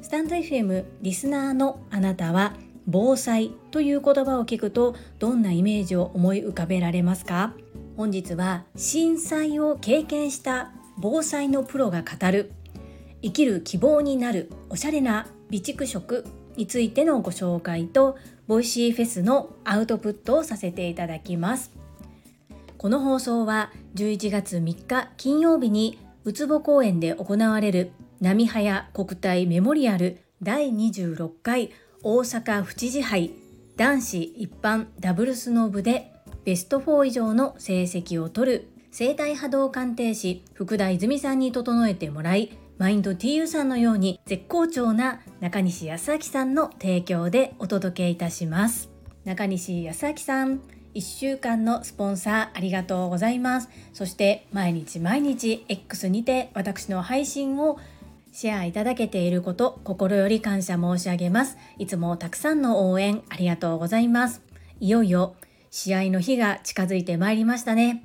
stand.fm リスナーのあなたは防災という言葉を聞くとどんなイメージを思い浮かべられますか？本日は震災を経験した防災のプロが語る生きる希望になるおしゃれな備蓄食についてのご紹介と Voicy フェスのアウトプットをさせていただきます。この放送は11月3日金曜日にうつぼ公園で行われる波早国体メモリアル第26回大阪府知事杯男子一般ダブルスの部でベスト4以上の成績を取る生体波動鑑定士福田泉さんに整えてもらいマインド TU さんのように絶好調な中西康明さんの提供でお届けいたします。中西康明さん。1週間のスポンサーありがとうございます。そして毎日毎日 X にて私の配信をシェアいただけていること心より感謝申し上げます。いつもたくさんの応援ありがとうございます。いよいよ試合の日が近づいてまいりましたね。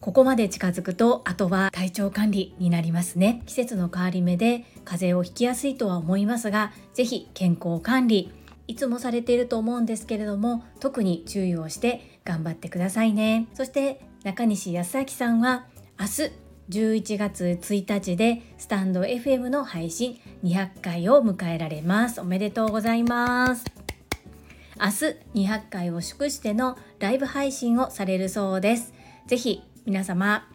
ここまで近づくとあとは体調管理になりますね。季節の変わり目で風邪をひきやすいとは思いますが是非健康管理いつもされていると思うんですけれども特に注意をして頑張ってくださいね。そして中西康明さんは明日11月1日でスタンド FM の配信200回を迎えられます。おめでとうございます。明日200回を祝してのライブ配信をされるそうです。ぜひ皆様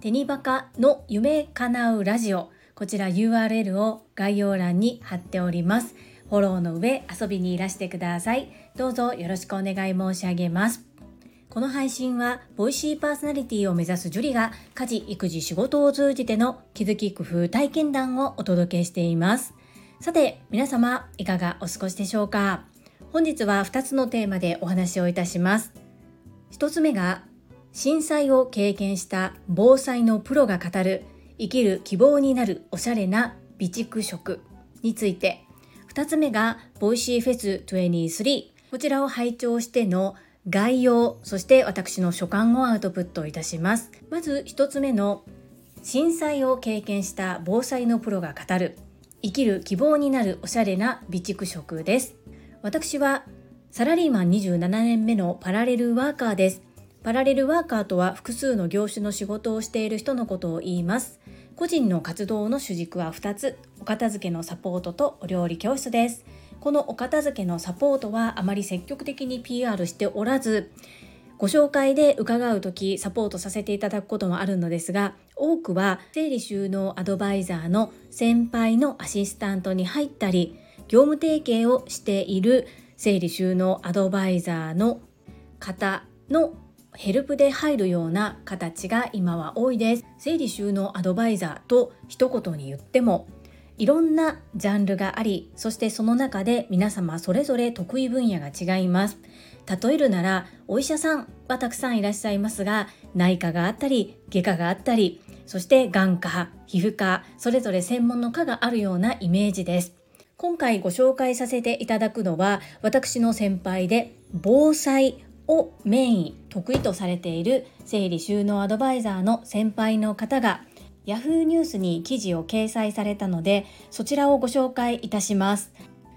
テニバカの夢叶うラジオこちら URL を概要欄に貼っております。フォローの上遊びにいらしてください。どうぞよろしくお願い申し上げます。この配信は Voicy パーソナリティを目指すジュリが家事育児仕事を通じての気づき工夫体験談をお届けしています。さて皆様いかがお過ごしでしょうか？本日は2つのテーマでお話をいたします。1つ目が震災を経験した防災のプロが語る生きる希望になるおしゃれな備蓄食について。2つ目が Voicy フェス23こちらを拝聴しての概要そして私の所感をアウトプットいたします。まず1つ目の震災を経験した防災のプロが語る。生きる希望になるおしゃれな備蓄食です。私はサラリーマン27年目のパラレルワーカーです。パラレルワーカーとは複数の業種の仕事をしている人のことを言います。個人の活動の主軸は2つ、お片付けのサポートとお料理教室です。このお片付けのサポートはあまり積極的に PR しておらず、ご紹介で伺う時サポートさせていただくこともあるのですが多くは整理収納アドバイザーの先輩のアシスタントに入ったり業務提携をしている整理収納アドバイザーの方のヘルプで入るような形が今は多いです。整理収納アドバイザーと一言に言ってもいろんなジャンルがありそしてその中で皆様それぞれ得意分野が違います。例えるならお医者さんはたくさんいらっしゃいますが内科があったり外科があったりそして眼科皮膚科それぞれ専門の科があるようなイメージです。今回ご紹介させていただくのは私の先輩で防災をメイン得意とされている整理収納アドバイザーの先輩の方が Yahoo ニュースに記事を掲載されたのでそちらをご紹介いたします。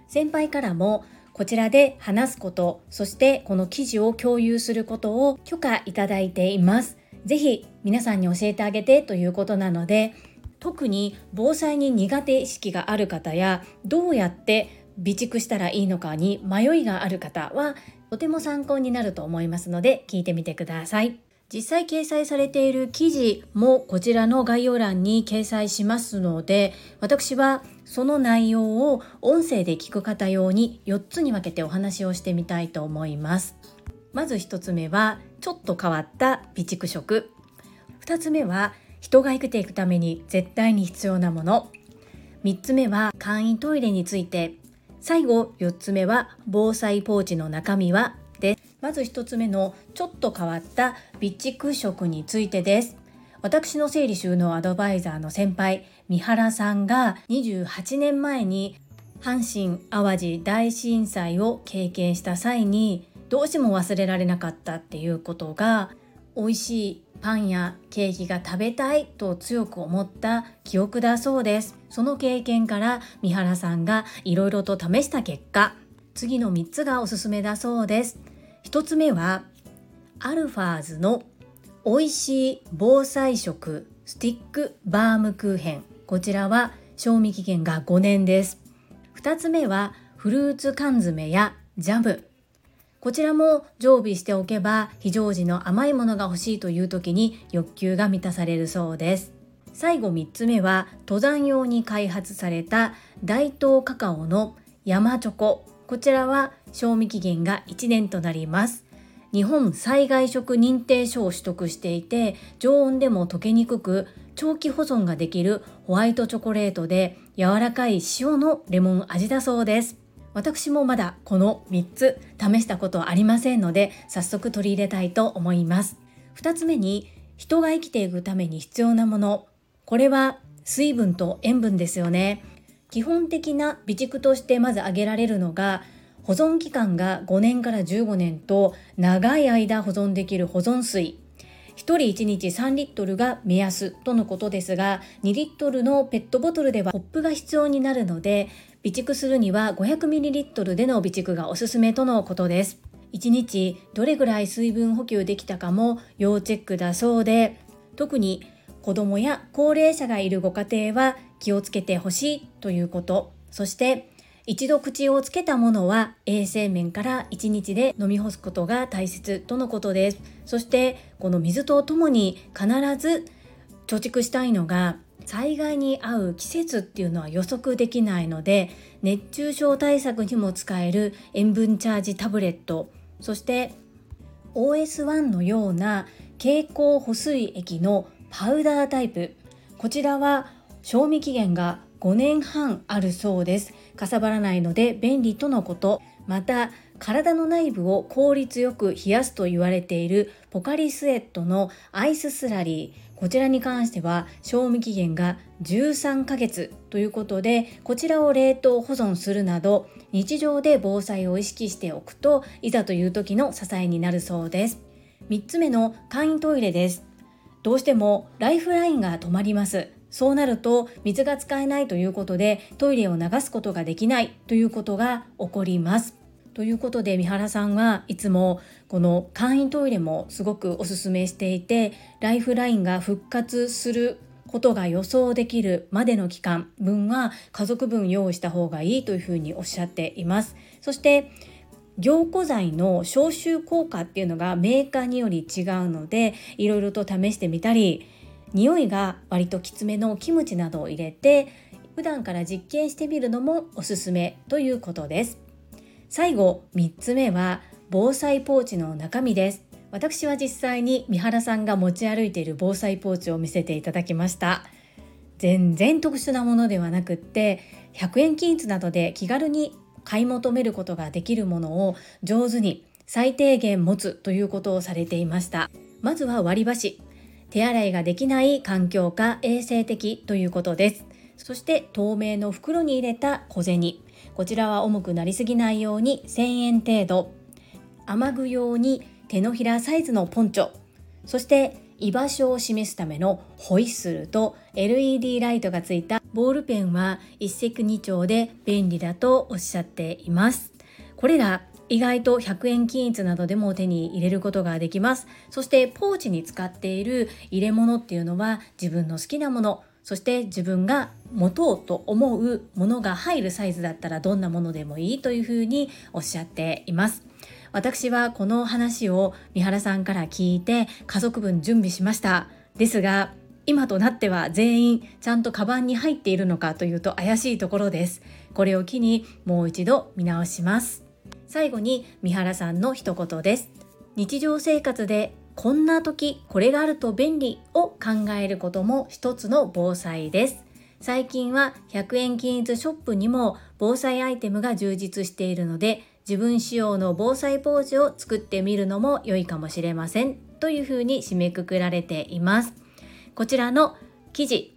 先輩からもこちらで話すことそしてこの記事を共有することを許可いただいています。ぜひ皆さんに教えてあげてということなので特に防災に苦手意識がある方やどうやって備蓄したらいいのかに迷いがある方はとても参考になると思いますので聞いてみてください。実際掲載されている記事もこちらの概要欄に掲載しますので私はその内容を音声で聞く方用に4つに分けてお話をしてみたいと思います。まず1つ目はちょっと変わった備蓄食。2つ目は人が生きていくために絶対に必要なもの。3つ目は簡易トイレについて。最後4つ目は防災ポーチの中身はです。まず1つ目のちょっと変わった備蓄食についてです。私の整理収納アドバイザーの先輩三原さんが28年前に阪神・淡路大震災を経験した際にどうしても忘れられなかったっていうことが美味しいパンやケーキが食べたいと強く思った記憶だそうです。その経験から三原さんがいろいろと試した結果次の3つがおすすめだそうです。1つ目はアルファーズの美味しい防災食スティックバームクーヘン。こちらは賞味期限が5年です。2つ目はフルーツ缶詰やジャム。こちらも常備しておけば非常時の甘いものが欲しいという時に欲求が満たされるそうです。最後3つ目は登山用に開発された大東カカオの山チョコ。こちらは賞味期限が1年となります。日本災害食認定書を取得していて常温でも溶けにくく長期保存ができるホワイトチョコレートで柔らかい塩のレモン味だそうです。私もまだこの3つ試したことありませんので早速取り入れたいと思います。2つ目に人が生きていくために必要なもの。これは水分と塩分ですよね。基本的な備蓄としてまず挙げられるのが保存期間が5年から15年と長い間保存できる保存水。1人1日3リットルが目安とのことですが2リットルのペットボトルではコップが必要になるので備蓄するには 500ml での備蓄がおすすめとのことです。1日どれぐらい水分補給できたかも要チェックだそうで特に子供や高齢者がいるご家庭は気をつけてほしいということ。そして一度口をつけたものは衛生面から1日で飲み干すことが大切とのことです。そしてこの水とともに必ず貯蓄したいのが災害に合う季節っていうのは予測できないので熱中症対策にも使える塩分チャージタブレットそして OS1 のような蛍光補水液のパウダータイプ。こちらは賞味期限が5年半あるそうです。かさばらないので便利とのこと。また体の内部を効率よく冷やすと言われているポカリスエットのアイススラリー。こちらに関しては賞味期限が13ヶ月ということでこちらを冷凍保存するなど日常で防災を意識しておくといざという時の支えになるそうです。3つ目の簡易トイレです。どうしてもライフラインが止まります。そうなると水が使えないということでトイレを流すことができないということが起こります。ということで三原さんはいつもこの簡易トイレもすごくおすすめしていてライフラインが復活することが予想できるまでの期間分は家族分用意した方がいいというふうにおっしゃっています。そして凝固剤の消臭効果っていうのがメーカーにより違うのでいろいろと試してみたり匂いが割ときつめのキムチなどを入れて普段から実験してみるのもおすすめということです。最後3つ目は防災ポーチの中身です。私は実際に三原さんが持ち歩いている防災ポーチを見せていただきました。全然特殊なものではなくって100円均一などで気軽に買い求めることができるものを上手に最低限持つということをされていました。まずは割り箸。手洗いができない環境か衛生的ということです。そして透明の袋に入れた小銭。こちらは重くなりすぎないように1000円程度雨具用に手のひらサイズのポンチョそして居場所を示すためのホイッスルと LED ライトがついたボールペンは一石二鳥で便利だとおっしゃっています。これら意外と100円均一などでも手に入れることができます。そしてポーチに使っている入れ物っていうのは自分の好きなもの、そして自分が持とうと思うものが入るサイズだったらどんなものでもいいというふうにおっしゃっています。私はこの話を三原さんから聞いて家族分準備しました。ですが今となっては全員ちゃんとカバンに入っているのかというと怪しいところです。これを機にもう一度見直します。最後に三原さんの一言です。日常生活でこんな時これがあると便利を考えることも一つの防災です。最近は100円均一ショップにも防災アイテムが充実しているので自分仕様の防災ポーチを作ってみるのも良いかもしれませんというふうに締めくくられています。こちらの記事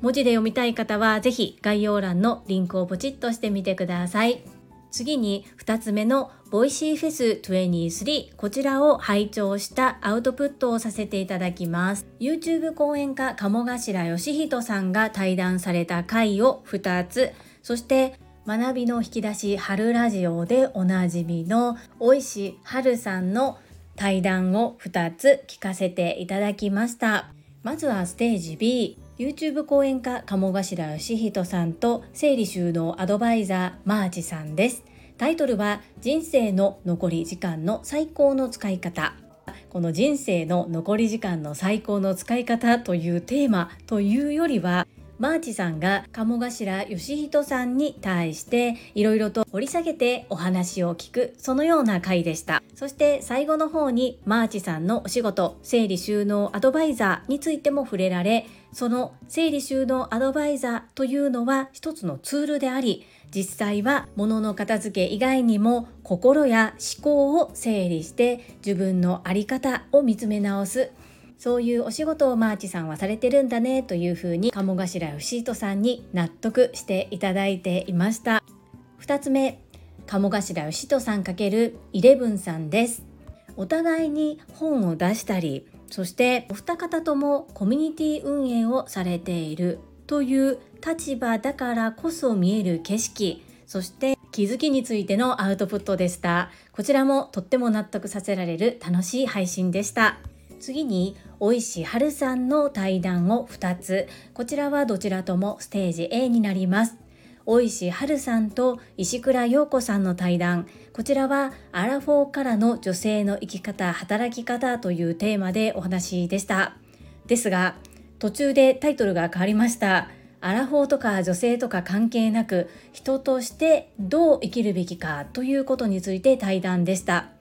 文字で読みたい方は是非概要欄のリンクをポチッとしてみてください次に2つ目の Voicy フェス23こちらを拝聴したアウトプットをさせていただきます。YouTube 講演家鴨頭嘉人さんが対談された回を2つそして学びの引き出しはるラジオでおなじみの尾石晴さんの対談を2つ聞かせていただきました。まずはステージ B YouTube 講演家鴨頭嘉人さんと整理収納アドバイザーマーチさんです。タイトルは人生の残り時間の最高の使い方。この人生の残り時間の最高の使い方というテーマというよりはマーチさんが鴨頭嘉人さんに対していろいろと掘り下げてお話を聞くそのような回でした。そして最後の方にマーチさんのお仕事整理収納アドバイザーについても触れられその整理収納アドバイザーというのは一つのツールであり実際は物の片付け以外にも心や思考を整理して自分の在り方を見つめ直すそういうお仕事をマーチさんはされてるんだねというふうに鴨頭義人さんに納得していただいていました。2つ目鴨頭義人さん×イレブンさんです。お互いに本を出したりそしてお二方ともコミュニティ運営をされているという立場だからこそ見える景色そして気づきについてのアウトプットでした。こちらもとっても納得させられる楽しい配信でした。次に大石春さんの対談を2つ。こちらはどちらともステージ A になります。大石春さんと石倉陽子さんの対談。こちらはアラフォーからの女性の生き方働き方というテーマでお話でした。ですが途中でタイトルが変わりました。アラフォーとか女性とか関係なく人としてどう生きるべきかということについて対談でした。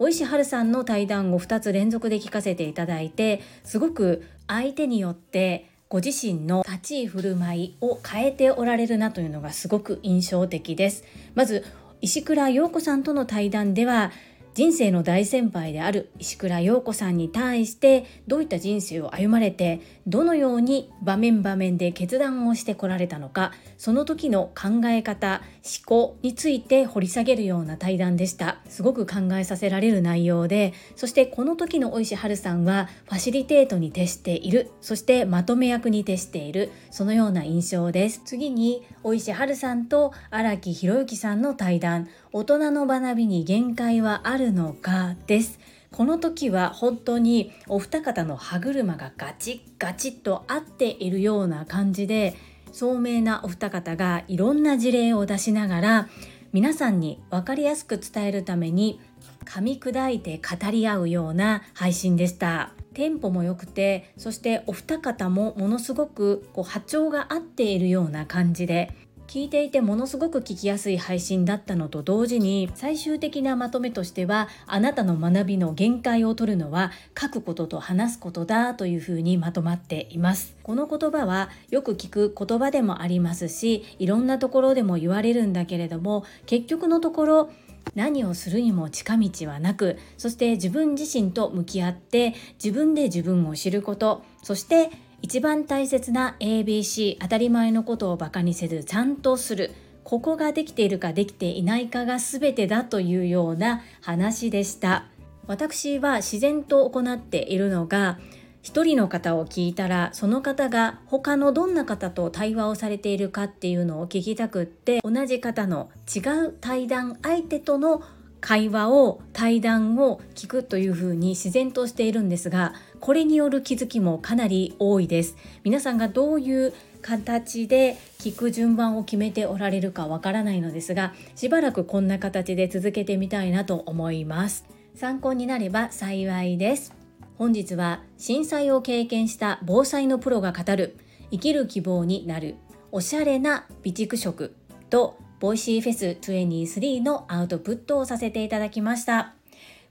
大石春さんの対談を2つ連続で聞かせていただいてすごく相手によってご自身の立ち居振る舞いを変えておられるなというのがすごく印象的です。まず石倉陽子さんとの対談では人生の大先輩である石倉陽子さんに対してどういった人生を歩まれてどのように場面場面で決断をしてこられたのかその時の考え方思考について掘り下げるような対談でした。すごく考えさせられる内容でそしてこの時の大石春さんはファシリテートに徹している。そしてまとめ役に徹している。そのような印象です。次に大石春さんと荒木博之さんの対談。大人の学びに限界はあるのかです。この時は本当にお二方の歯車がガチッガチッと合っているような感じで聡明なお二方がいろんな事例を出しながら皆さんに分かりやすく伝えるために噛み砕いて語り合うような配信でした。テンポも良くてそしてお二方もものすごくこう波長が合っているような感じで聞いていてものすごく聞きやすい配信だったのと同時に最終的なまとめとしてはあなたの学びの限界を取るのは書くことと話すことだというふうにまとまっています。この言葉はよく聞く言葉でもありますしいろんなところでも言われるんだけれども結局のところ何をするにも近道はなくそして自分自身と向き合って自分で自分を知ることそして一番大切な ABC 当たり前のことをバカにせずちゃんとする。ここができているかできていないかが全てだというような話でした。私は自然と行っているのが一人の方を聞いたらその方が他のどんな方と対話をされているかっていうのを聞きたくって同じ方の違う対談相手との会話を対談を聞くというふうに自然としているんですがこれによる気づきもかなり多いです。皆さんがどういう形で聞く順番を決めておられるかわからないのですがしばらくこんな形で続けてみたいなと思います。参考になれば幸いです。本日は震災を経験した防災のプロが語る生きる希望になるおしゃれな備蓄食と VoicyFES23のアウトプットをさせていただきました。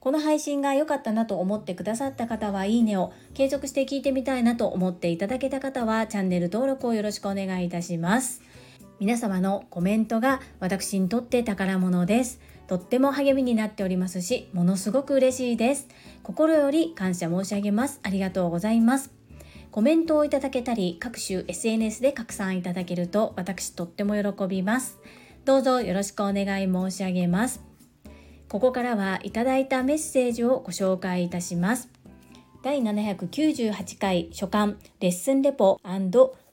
この配信が良かったなと思ってくださった方はいいねを、継続して聞いてみたいなと思っていただけた方はチャンネル登録をよろしくお願いいたします。皆様のコメントが私にとって宝物です。とっても励みになっておりますし、ものすごく嬉しいです。心より感謝申し上げます。ありがとうございます。コメントをいただけたり、各種 SNS で拡散いただけると私とっても喜びます。どうぞよろしくお願い申し上げます。ここからはいただいたメッセージをご紹介いたします。第798回初刊レッスンレポ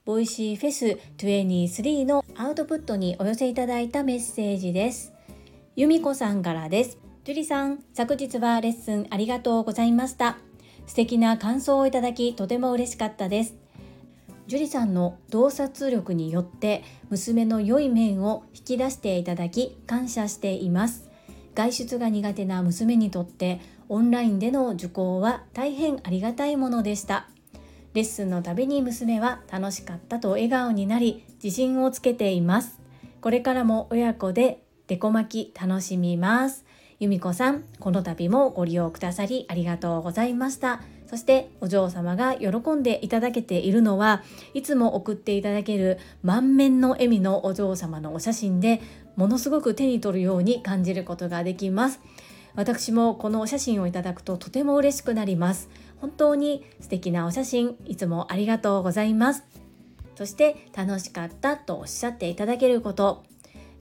VoicyFES23のアウトプットにお寄せいただいたメッセージです。由美子さんからです。樹里さん昨日はレッスンありがとうございました。素敵な感想をいただきとても嬉しかったです。樹里さんの洞察力によって娘の良い面を引き出していただき感謝しています。外出が苦手な娘にとってオンラインでの受講は大変ありがたいものでした。レッスンのたびに娘は楽しかったと笑顔になり自信をつけています。これからも親子でデコ巻き楽しみます。由美子さんこの度もご利用くださりありがとうございました。そしてお嬢様が喜んでいただけているのはいつも送っていただける満面の笑みのお嬢様のお写真でものすごく手に取るように感じることができます。私もこのお写真をいただくととても嬉しくなります。本当に素敵なお写真いつもありがとうございます。そして楽しかったとおっしゃっていただけること。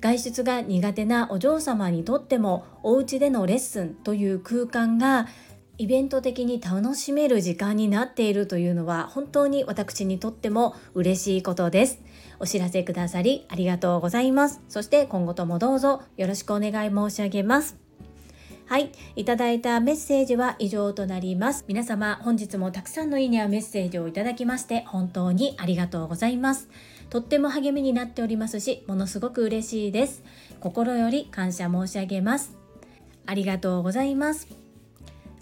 外出が苦手なお嬢様にとってもお家でのレッスンという空間がイベント的に楽しめる時間になっているというのは本当に私にとっても嬉しいことです。お知らせくださりありがとうございます。そして今後ともどうぞよろしくお願い申し上げます。はい、いただいたメッセージは以上となります。皆様本日もたくさんのいいねやメッセージをいただきまして本当にありがとうございます。とっても励みになっておりますし、ものすごく嬉しいです。心より感謝申し上げます。ありがとうございます。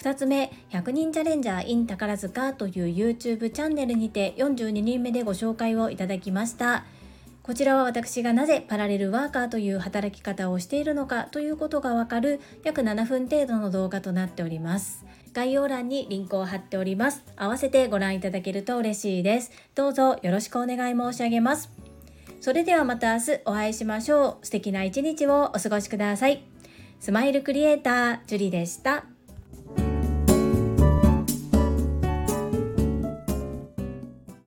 2つ目、100人チャレンジャー in 宝塚という YouTube チャンネルにて42人目でご紹介をいただきました。こちらは私がなぜパラレルワーカーという働き方をしているのかということがわかる約7分程度の動画となっております。概要欄にリンクを貼っております。合わせてご覧いただけると嬉しいです。どうぞよろしくお願い申し上げます。それではまた明日お会いしましょう。素敵な一日をお過ごしください。スマイルクリエイター、ジュリでした。